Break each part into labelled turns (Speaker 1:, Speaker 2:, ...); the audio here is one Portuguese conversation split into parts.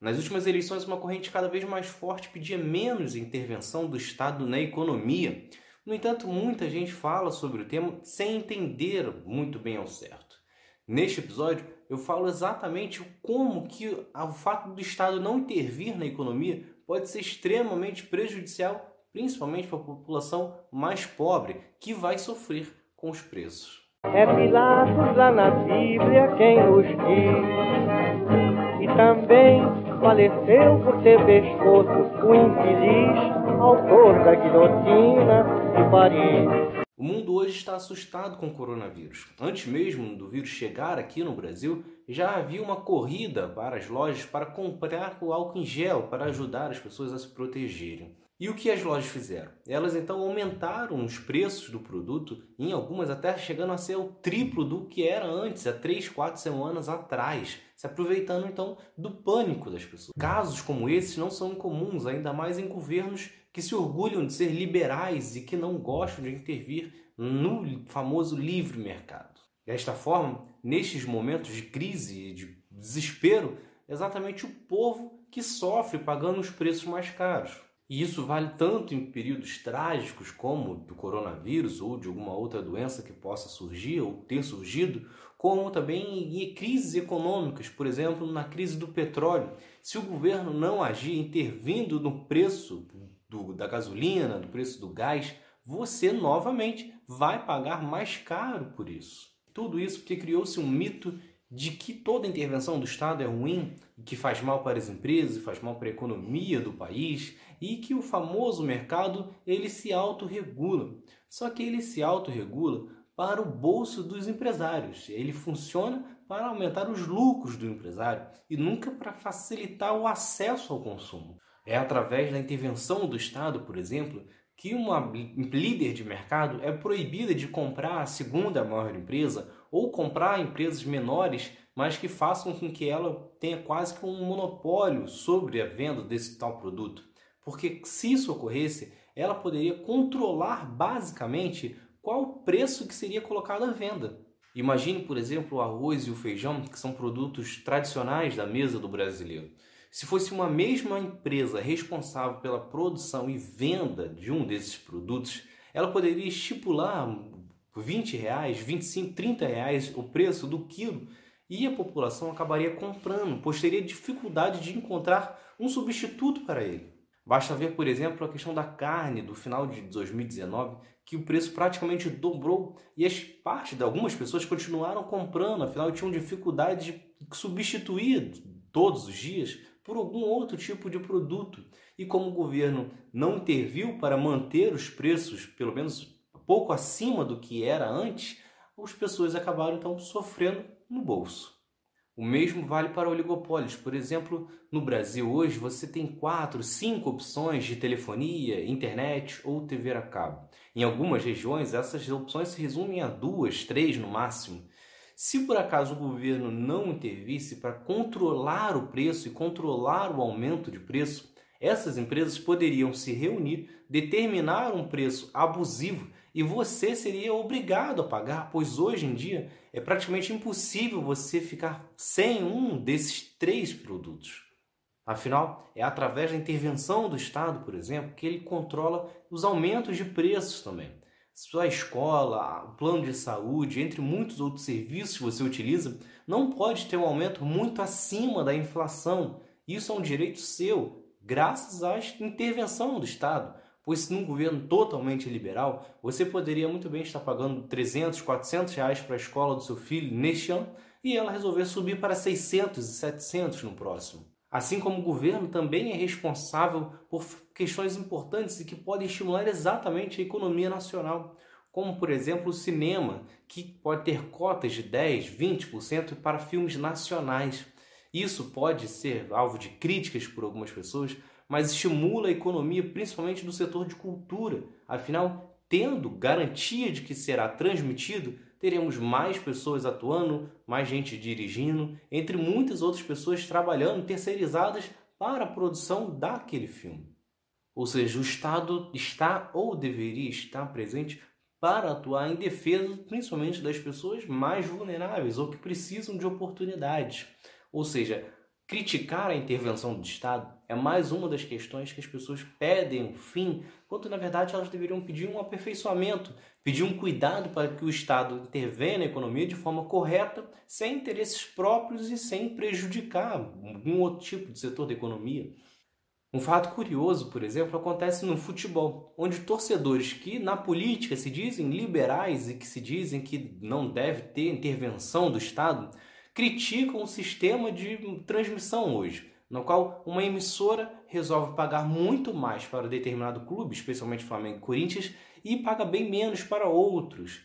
Speaker 1: Nas últimas eleições, uma corrente cada vez mais forte pedia menos intervenção do Estado na economia. No entanto, muita gente fala sobre o tema sem entender muito bem ao certo. Neste episódio, eu falo exatamente como que o fato do Estado não intervir na economia pode ser extremamente prejudicial, principalmente para a população mais pobre, que vai sofrer com os preços.
Speaker 2: É Pilatos lá na Bíblia quem nos diz, e também faleceu por ter pescoço o infeliz autor da guilhotina de Paris.
Speaker 1: O mundo hoje está assustado com o coronavírus. Antes mesmo do vírus chegar aqui no Brasil, já havia uma corrida para as lojas para comprar o álcool em gel para ajudar as pessoas a se protegerem. E o que as lojas fizeram? Elas então aumentaram os preços do produto, em algumas até chegando a ser o triplo do que era antes, há 3, 4 semanas atrás, se aproveitando então do pânico das pessoas. Casos como esses não são incomuns, ainda mais em governos que se orgulham de ser liberais e que não gostam de intervir no famoso livre mercado. Desta forma, nestes momentos de crise e de desespero, é exatamente o povo que sofre pagando os preços mais caros. E isso vale tanto em períodos trágicos como do coronavírus ou de alguma outra doença que possa surgir ou ter surgido, como também em crises econômicas, por exemplo, na crise do petróleo. Se o governo não agir intervindo no preço do, da gasolina, do preço do gás, você novamente vai pagar mais caro por isso. Tudo isso porque criou-se um mito de que toda intervenção do Estado é ruim, que faz mal para as empresas, faz mal para a economia do país e que o famoso mercado ele se autorregula. Só que ele se autorregula para o bolso dos empresários. Ele funciona para aumentar os lucros do empresário e nunca para facilitar o acesso ao consumo. É através da intervenção do Estado, por exemplo, que uma líder de mercado é proibida de comprar a segunda maior empresa ou comprar empresas menores, mas que façam com que ela tenha quase que um monopólio sobre a venda desse tal produto. Porque se isso ocorresse, ela poderia controlar basicamente qual preço que seria colocado à venda. Imagine, por exemplo, o arroz e o feijão, que são produtos tradicionais da mesa do brasileiro. Se fosse uma mesma empresa responsável pela produção e venda de um desses produtos, ela poderia estipular 20 reais, 25, 30 reais o preço do quilo e a população acabaria comprando, pois teria dificuldade de encontrar um substituto para ele. Basta ver, por exemplo, a questão da carne do final de 2019, que o preço praticamente dobrou e as partes de algumas pessoas continuaram comprando, afinal tinham dificuldade de substituir todos os dias por algum outro tipo de produto. E como o governo não interviu para manter os preços, pelo menos pouco acima do que era antes, as pessoas acabaram então sofrendo no bolso. O mesmo vale para oligopólios. Por exemplo, no Brasil hoje você tem quatro, cinco opções de telefonia, internet ou TV a cabo. Em algumas regiões essas opções se resumem a duas, três no máximo. Se por acaso o governo não intervisse para controlar o preço e controlar o aumento de preço, essas empresas poderiam se reunir, determinar um preço abusivo e você seria obrigado a pagar, pois hoje em dia é praticamente impossível você ficar sem um desses três produtos. Afinal, é através da intervenção do Estado, por exemplo, que ele controla os aumentos de preços também sua escola, o plano de saúde, entre muitos outros serviços que você utiliza, não pode ter um aumento muito acima da inflação. Isso é um direito seu, graças à intervenção do Estado. Pois num governo totalmente liberal, você poderia muito bem estar pagando 300, 400 reais para a escola do seu filho neste ano e ela resolver subir para 600 e 700 no próximo. Assim como o governo também é responsável por questões importantes e que podem estimular exatamente a economia nacional, como por exemplo o cinema, que pode ter cotas de 10, 20% para filmes nacionais. Isso pode ser alvo de críticas por algumas pessoas, mas estimula a economia principalmente do setor de cultura. Afinal, tendo garantia de que será transmitido, teremos mais pessoas atuando, mais gente dirigindo, entre muitas outras pessoas trabalhando terceirizadas para a produção daquele filme. Ou seja, o Estado está ou deveria estar presente para atuar em defesa principalmente das pessoas mais vulneráveis ou que precisam de oportunidades. Ou seja, Criticar a intervenção do Estado é mais uma das questões que as pessoas pedem um fim, quando na verdade elas deveriam pedir um aperfeiçoamento, pedir um cuidado para que o Estado intervenha na economia de forma correta, sem interesses próprios e sem prejudicar algum outro tipo de setor da economia. Um fato curioso, por exemplo, acontece no futebol, onde torcedores que na política se dizem liberais e que se dizem que não deve ter intervenção do Estado, criticam o sistema de transmissão hoje, no qual uma emissora resolve pagar muito mais para determinado clube, especialmente Flamengo e Corinthians, e paga bem menos para outros.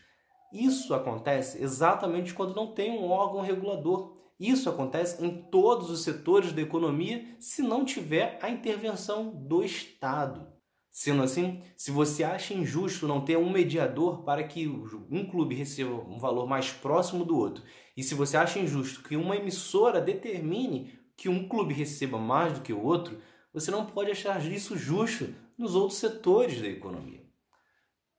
Speaker 1: Isso acontece exatamente quando não tem um órgão regulador isso acontece em todos os setores da economia se não tiver a intervenção do Estado. Sendo assim, se você acha injusto não ter um mediador para que um clube receba um valor mais próximo do outro, e se você acha injusto que uma emissora determine que um clube receba mais do que o outro, você não pode achar isso justo nos outros setores da economia.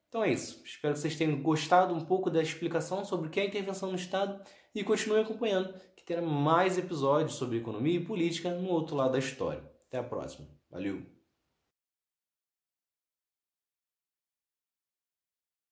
Speaker 1: Então é isso. Espero que vocês tenham gostado um pouco da explicação sobre o que é a intervenção no Estado e continue acompanhando terá mais episódios sobre economia e política no outro lado da história. Até a próxima. Valeu!